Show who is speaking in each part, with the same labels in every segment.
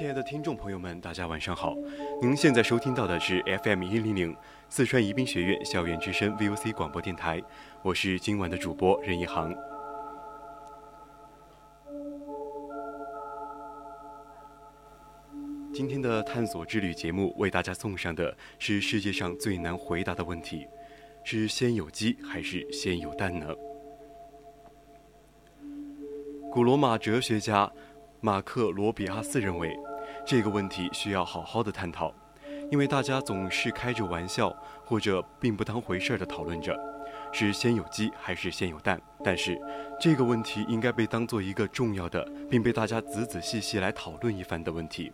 Speaker 1: 亲爱的听众朋友们，大家晚上好。您现在收听到的是 FM 一零零四川宜宾学院校园之声 VOC 广播电台，我是今晚的主播任一航。今天的探索之旅节目为大家送上的是世界上最难回答的问题：是先有鸡还是先有蛋呢？古罗马哲学家。马克罗比阿斯认为，这个问题需要好好的探讨，因为大家总是开着玩笑或者并不当回事儿的讨论着，是先有鸡还是先有蛋。但是，这个问题应该被当做一个重要的，并被大家仔仔细细来讨论一番的问题。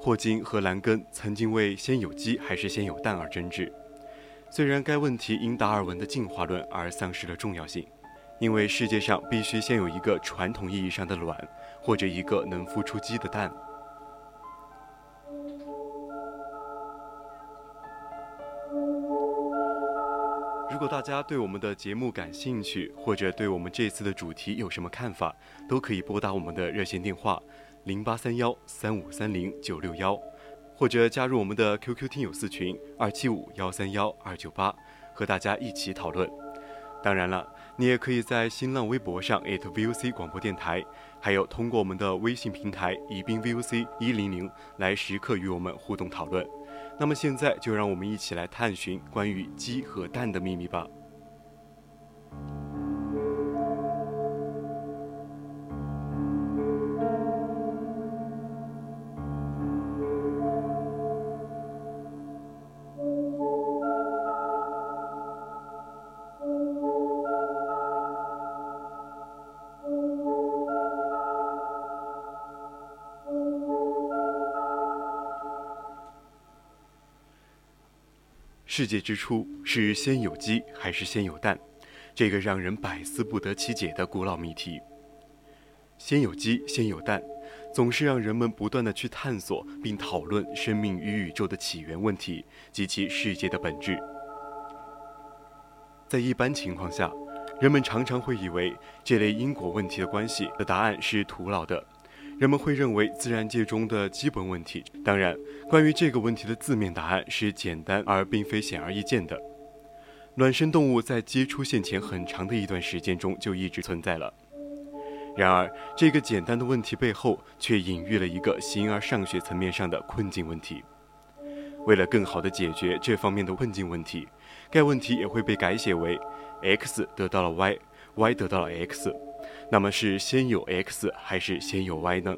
Speaker 1: 霍金和兰根曾经为先有鸡还是先有蛋而争执，虽然该问题因达尔文的进化论而丧失了重要性。因为世界上必须先有一个传统意义上的卵，或者一个能孵出鸡的蛋。如果大家对我们的节目感兴趣，或者对我们这次的主题有什么看法，都可以拨打我们的热线电话零八三幺三五三零九六幺，或者加入我们的 QQ 听友四群二七五幺三幺二九八，和大家一起讨论。当然了。你也可以在新浪微博上 @VOC 广播电台，还有通过我们的微信平台宜宾 VOC 一零零来时刻与我们互动讨论。那么现在就让我们一起来探寻关于鸡和蛋的秘密吧。世界之初是先有鸡还是先有蛋？这个让人百思不得其解的古老谜题。先有鸡，先有蛋，总是让人们不断的去探索并讨论生命与宇宙的起源问题及其世界的本质。在一般情况下，人们常常会以为这类因果问题的关系的答案是徒劳的。人们会认为自然界中的基本问题，当然，关于这个问题的字面答案是简单而并非显而易见的。卵生动物在鸡出现前很长的一段时间中就一直存在了。然而，这个简单的问题背后却隐喻了一个形而上学层面上的困境问题。为了更好地解决这方面的困境问题，该问题也会被改写为：x 得到了 y，y 得到了 x。那么是先有 x 还是先有 y 呢？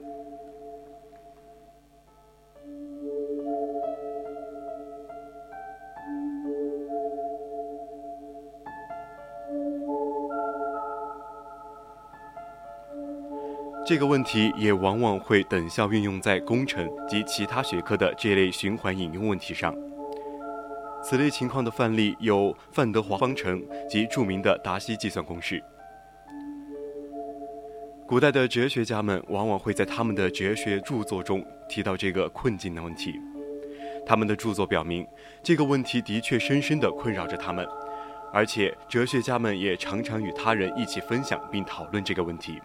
Speaker 1: 这个问题也往往会等效运用在工程及其他学科的这类循环引用问题上。此类情况的范例有范德华方程及著名的达西计算公式。古代的哲学家们往往会在他们的哲学著作中提到这个困境的问题。他们的著作表明，这个问题的确深深地困扰着他们，而且哲学家们也常常与他人一起分享并讨论这个问题。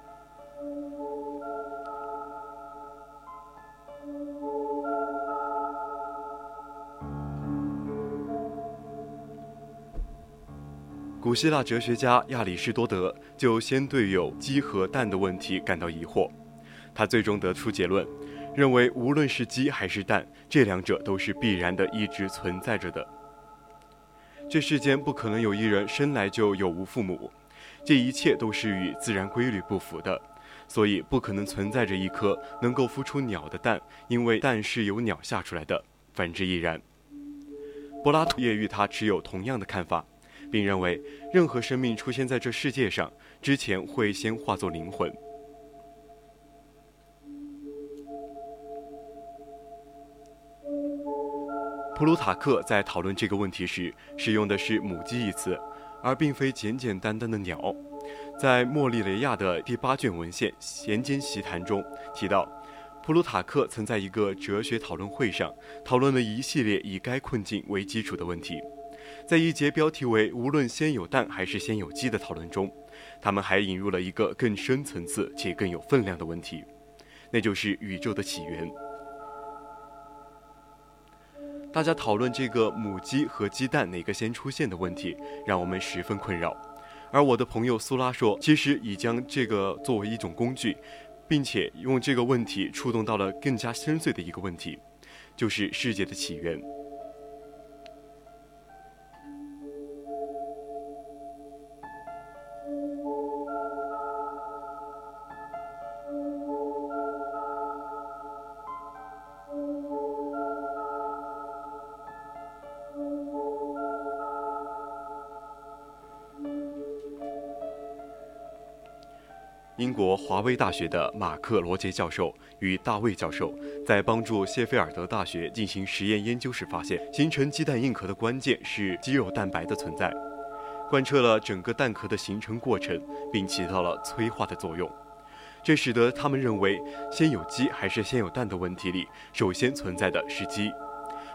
Speaker 1: 古希腊哲学家亚里士多德就先对有鸡和蛋的问题感到疑惑，他最终得出结论，认为无论是鸡还是蛋，这两者都是必然的，一直存在着的。这世间不可能有一人生来就有无父母，这一切都是与自然规律不符的，所以不可能存在着一颗能够孵出鸟的蛋，因为蛋是由鸟下出来的，反之亦然。柏拉图也与他持有同样的看法，并认为任何生命出现在这世界上之前会先化作灵魂。普鲁塔克在讨论这个问题时，使用的是“母鸡”一词，而并非简简单单的鸟。在莫利雷亚的第八卷文献《闲间习谈》中提到，普鲁塔克曾在一个哲学讨论会上讨论了一系列以该困境为基础的问题。在一节标题为“无论先有蛋还是先有鸡”的讨论中，他们还引入了一个更深层次且更有分量的问题，那就是宇宙的起源。大家讨论这个母鸡和鸡蛋哪个先出现的问题，让我们十分困扰。而我的朋友苏拉说，其实已将这个作为一种工具，并且用这个问题触动到了更加深邃的一个问题，就是世界的起源。英国华威大学的马克·罗杰教授与大卫教授在帮助谢菲尔德大学进行实验研究时发现，形成鸡蛋硬壳的关键是肌肉蛋白的存在，贯彻了整个蛋壳的形成过程，并起到了催化的作用。这使得他们认为，先有鸡还是先有蛋的问题里，首先存在的是鸡。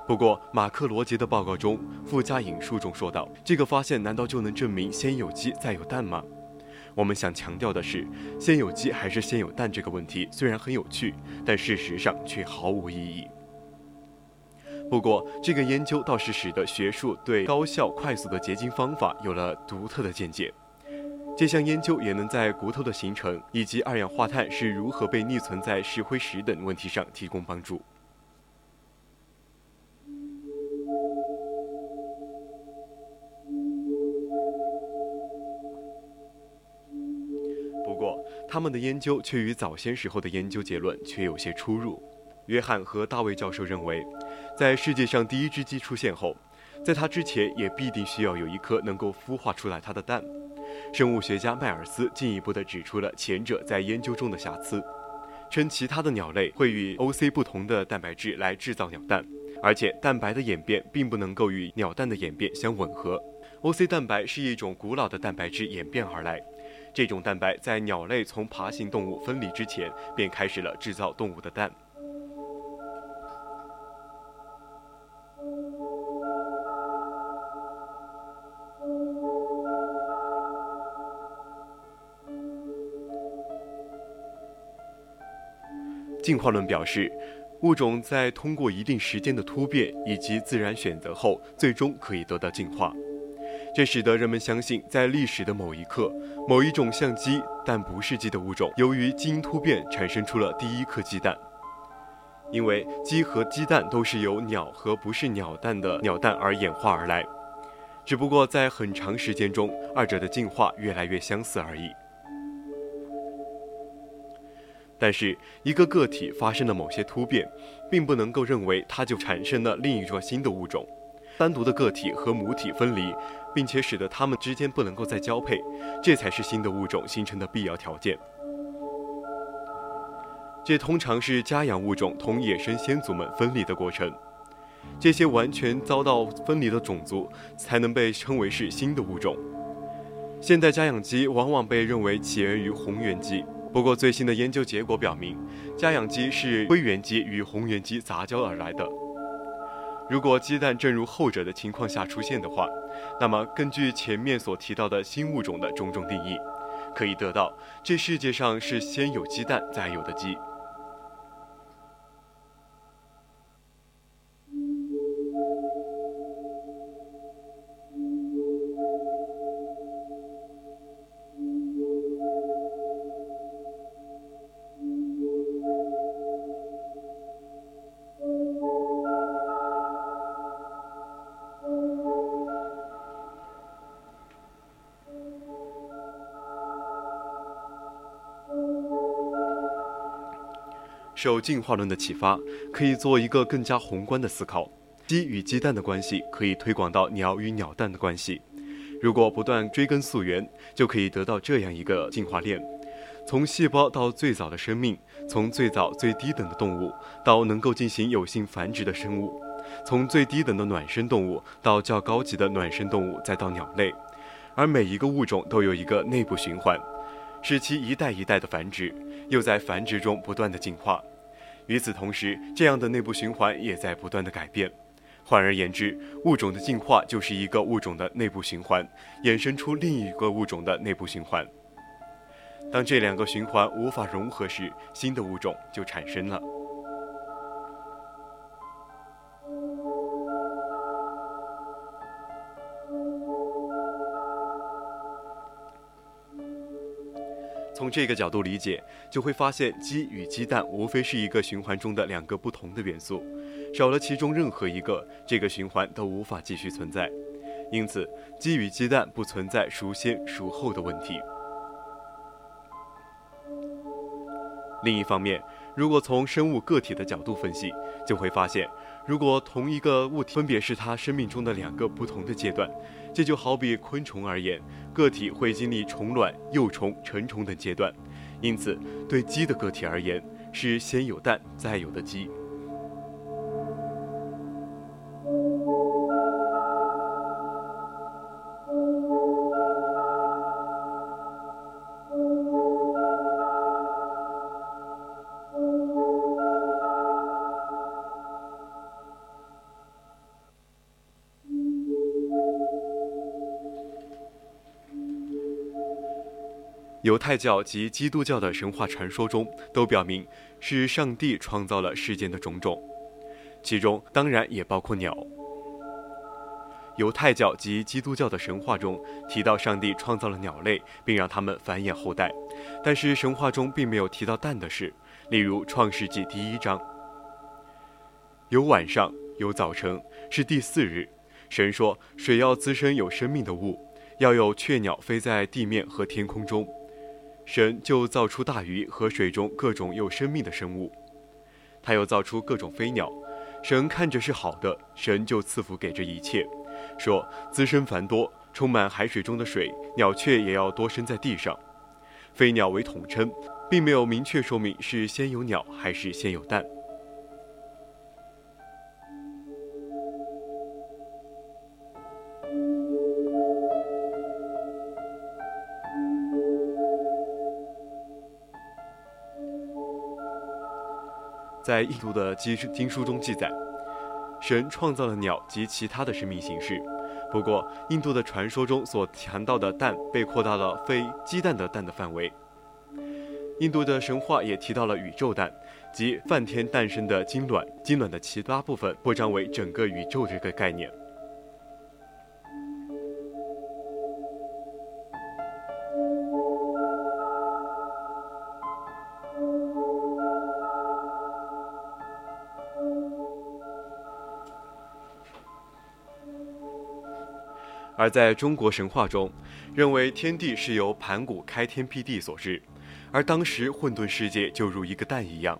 Speaker 1: 不过，马克·罗杰的报告中附加引述中说道：“这个发现难道就能证明先有鸡再有蛋吗？”我们想强调的是，先有鸡还是先有蛋这个问题虽然很有趣，但事实上却毫无意义。不过，这个研究倒是使得学术对高效快速的结晶方法有了独特的见解。这项研究也能在骨头的形成以及二氧化碳是如何被匿存在石灰石等问题上提供帮助。他们的研究却与早先时候的研究结论却有些出入。约翰和大卫教授认为，在世界上第一只鸡出现后，在它之前也必定需要有一颗能够孵化出来它的蛋。生物学家迈尔斯进一步地指出了前者在研究中的瑕疵，称其他的鸟类会与 OC 不同的蛋白质来制造鸟蛋，而且蛋白的演变并不能够与鸟蛋的演变相吻合。OC 蛋白是一种古老的蛋白质演变而来。这种蛋白在鸟类从爬行动物分离之前，便开始了制造动物的蛋。进化论表示，物种在通过一定时间的突变以及自然选择后，最终可以得到进化。这使得人们相信，在历史的某一刻，某一种像鸡但不是鸡的物种，由于基因突变产生出了第一颗鸡蛋。因为鸡和鸡蛋都是由鸟和不是鸟蛋的鸟蛋而演化而来，只不过在很长时间中，二者的进化越来越相似而已。但是，一个个体发生了某些突变，并不能够认为它就产生了另一种新的物种。单独的个体和母体分离。并且使得它们之间不能够再交配，这才是新的物种形成的必要条件。这通常是家养物种同野生先祖们分离的过程。这些完全遭到分离的种族才能被称为是新的物种。现代家养鸡往往被认为起源于红原鸡，不过最新的研究结果表明，家养鸡是灰原鸡与红原鸡杂交而来的。如果鸡蛋正如后者的情况下出现的话，那么根据前面所提到的新物种的种种定义，可以得到这世界上是先有鸡蛋再有的鸡。受进化论的启发，可以做一个更加宏观的思考。鸡与鸡蛋的关系可以推广到鸟与鸟蛋的关系。如果不断追根溯源，就可以得到这样一个进化链：从细胞到最早的生命，从最早最低等的动物到能够进行有性繁殖的生物，从最低等的卵生动物到较高级的卵生动物，再到鸟类。而每一个物种都有一个内部循环，使其一代一代的繁殖，又在繁殖中不断的进化。与此同时，这样的内部循环也在不断的改变。换而言之，物种的进化就是一个物种的内部循环，衍生出另一个物种的内部循环。当这两个循环无法融合时，新的物种就产生了。从这个角度理解，就会发现鸡与鸡蛋无非是一个循环中的两个不同的元素，少了其中任何一个，这个循环都无法继续存在。因此，鸡与鸡蛋不存在孰先孰后的问题。另一方面，如果从生物个体的角度分析，就会发现，如果同一个物体分别是它生命中的两个不同的阶段。这就好比昆虫而言，个体会经历虫卵、幼虫、成虫等阶段，因此对鸡的个体而言，是先有蛋再有的鸡。犹太教及基督教的神话传说中都表明是上帝创造了世间的种种，其中当然也包括鸟。犹太教及基督教的神话中提到上帝创造了鸟类，并让它们繁衍后代，但是神话中并没有提到蛋的事。例如《创世纪》第一章，有晚上，有早晨，是第四日，神说水要滋生有生命的物，要有雀鸟飞在地面和天空中。神就造出大鱼和水中各种有生命的生物，他又造出各种飞鸟。神看着是好的，神就赐福给这一切，说滋生繁多，充满海水中的水，鸟雀也要多生在地上。飞鸟为统称，并没有明确说明是先有鸟还是先有蛋。在印度的经经书中记载，神创造了鸟及其他的生命形式。不过，印度的传说中所谈到的蛋被扩大了非鸡蛋的蛋的范围。印度的神话也提到了宇宙蛋，即梵天诞生的金卵，金卵的其他部分扩张为整个宇宙这个概念。而在中国神话中，认为天地是由盘古开天辟地所致，而当时混沌世界就如一个蛋一样。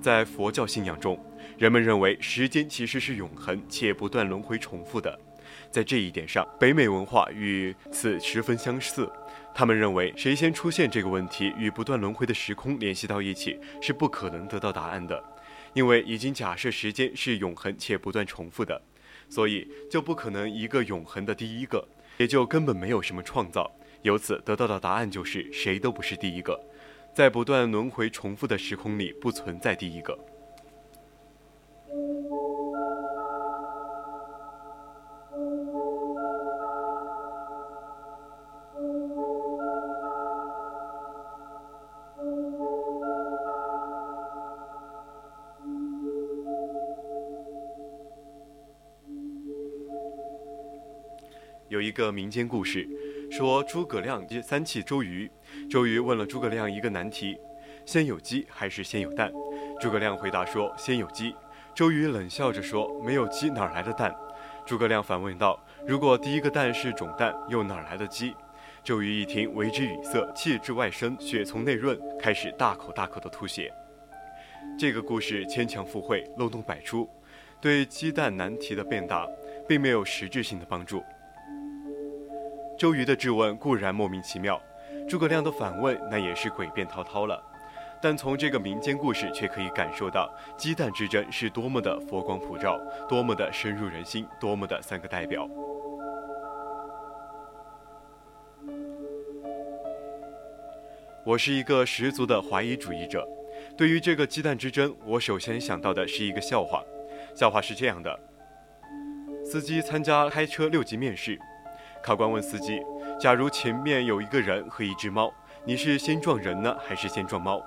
Speaker 1: 在佛教信仰中，人们认为时间其实是永恒且不断轮回重复的。在这一点上，北美文化与此十分相似。他们认为，谁先出现这个问题与不断轮回的时空联系到一起，是不可能得到答案的，因为已经假设时间是永恒且不断重复的。所以就不可能一个永恒的第一个，也就根本没有什么创造。由此得到的答案就是谁都不是第一个，在不断轮回重复的时空里不存在第一个。有一个民间故事，说诸葛亮三气周瑜。周瑜问了诸葛亮一个难题：先有鸡还是先有蛋？诸葛亮回答说：先有鸡。周瑜冷笑着说：没有鸡哪来的蛋？诸葛亮反问道：如果第一个蛋是种蛋，又哪来的鸡？周瑜一听，为之语塞，气至外生，血从内润，开始大口大口的吐血。这个故事牵强附会，漏洞百出，对鸡蛋难题的辩答并没有实质性的帮助。周瑜的质问固然莫名其妙，诸葛亮的反问那也是诡辩滔滔了。但从这个民间故事却可以感受到鸡蛋之争是多么的佛光普照，多么的深入人心，多么的三个代表。我是一个十足的怀疑主义者。对于这个鸡蛋之争，我首先想到的是一个笑话。笑话是这样的：司机参加开车六级面试，考官问司机：“假如前面有一个人和一只猫，你是先撞人呢，还是先撞猫？”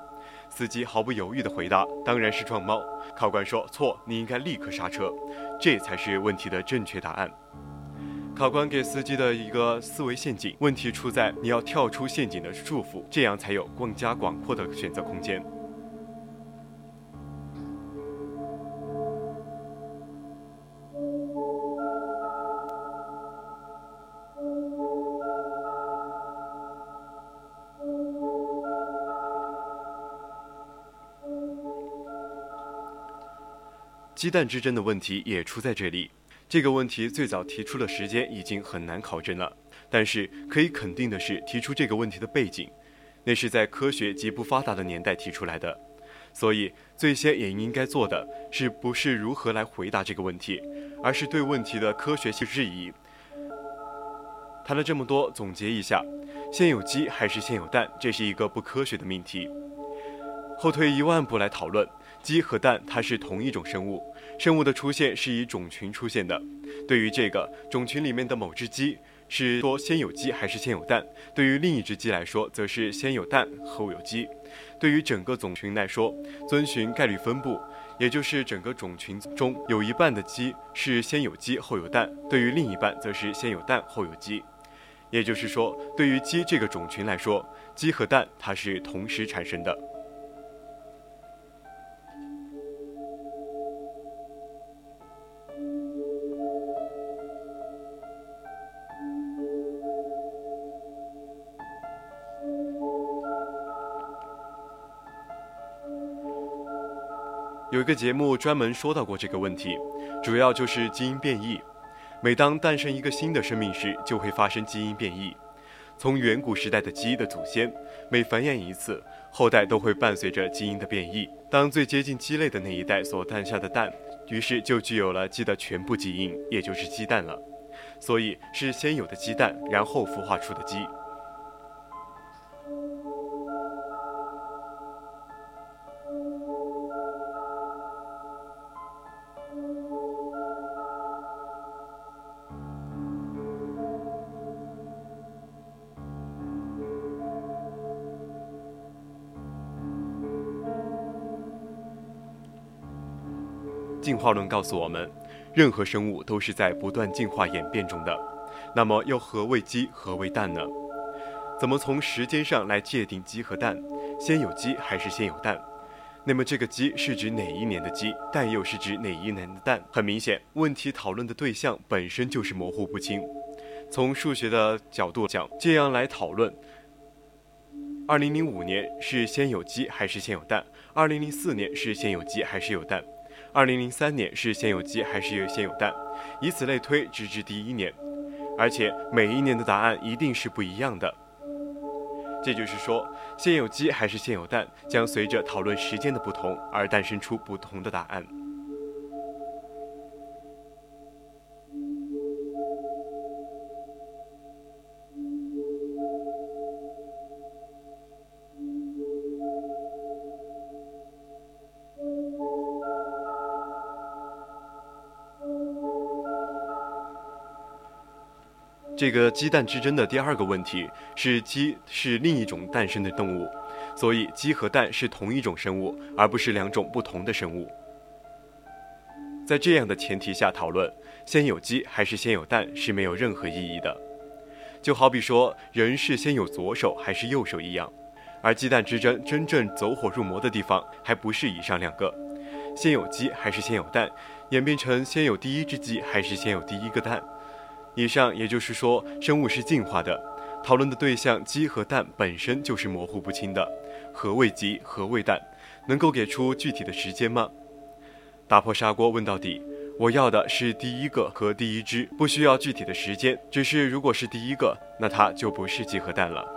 Speaker 1: 司机毫不犹豫地回答：“当然是撞猫。”考官说：“错，你应该立刻刹车，这才是问题的正确答案。”考官给司机的一个思维陷阱，问题出在你要跳出陷阱的束缚，这样才有更加广阔的选择空间。鸡蛋之争的问题也出在这里。这个问题最早提出的时间已经很难考证了，但是可以肯定的是，提出这个问题的背景，那是在科学极不发达的年代提出来的。所以，最先也应该做的是，不是如何来回答这个问题，而是对问题的科学性质疑。谈了这么多，总结一下：先有鸡还是先有蛋？这是一个不科学的命题。后退一万步来讨论。鸡和蛋，它是同一种生物，生物的出现是以种群出现的。对于这个种群里面的某只鸡，是说先有鸡还是先有蛋；对于另一只鸡来说，则是先有蛋后有鸡。对于整个种群来说，遵循概率分布，也就是整个种群中有一半的鸡是先有鸡后有蛋，对于另一半则是先有蛋后有鸡。也就是说，对于鸡这个种群来说，鸡和蛋它是同时产生的。有一个节目专门说到过这个问题，主要就是基因变异。每当诞生一个新的生命时，就会发生基因变异。从远古时代的鸡的祖先，每繁衍一次，后代都会伴随着基因的变异。当最接近鸡类的那一代所诞下的蛋，于是就具有了鸡的全部基因，也就是鸡蛋了。所以是先有的鸡蛋，然后孵化出的鸡。进化论告诉我们，任何生物都是在不断进化演变中的。那么，又何为鸡，何为蛋呢？怎么从时间上来界定鸡和蛋？先有鸡还是先有蛋？那么，这个鸡是指哪一年的鸡？蛋又是指哪一年的蛋？很明显，问题讨论的对象本身就是模糊不清。从数学的角度讲，这样来讨论：二零零五年是先有鸡还是先有蛋？二零零四年是先有鸡还是有蛋？二零零三年是先有鸡还是先有蛋？以此类推，直至第一年，而且每一年的答案一定是不一样的。这就是说，先有鸡还是先有蛋，将随着讨论时间的不同而诞生出不同的答案。这个鸡蛋之争的第二个问题是，鸡是另一种诞生的动物，所以鸡和蛋是同一种生物，而不是两种不同的生物。在这样的前提下讨论，先有鸡还是先有蛋是没有任何意义的。就好比说人是先有左手还是右手一样，而鸡蛋之争真正走火入魔的地方，还不是以上两个，先有鸡还是先有蛋，演变成先有第一只鸡还是先有第一个蛋。以上也就是说，生物是进化的，讨论的对象鸡和蛋本身就是模糊不清的，何谓鸡？何谓蛋？能够给出具体的时间吗？打破砂锅问到底，我要的是第一个和第一只，不需要具体的时间，只是如果是第一个，那它就不是鸡和蛋了。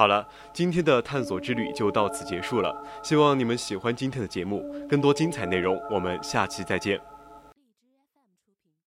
Speaker 1: 好了，今天的探索之旅就到此结束了。希望你们喜欢今天的节目，更多精彩内容，我们下期再见。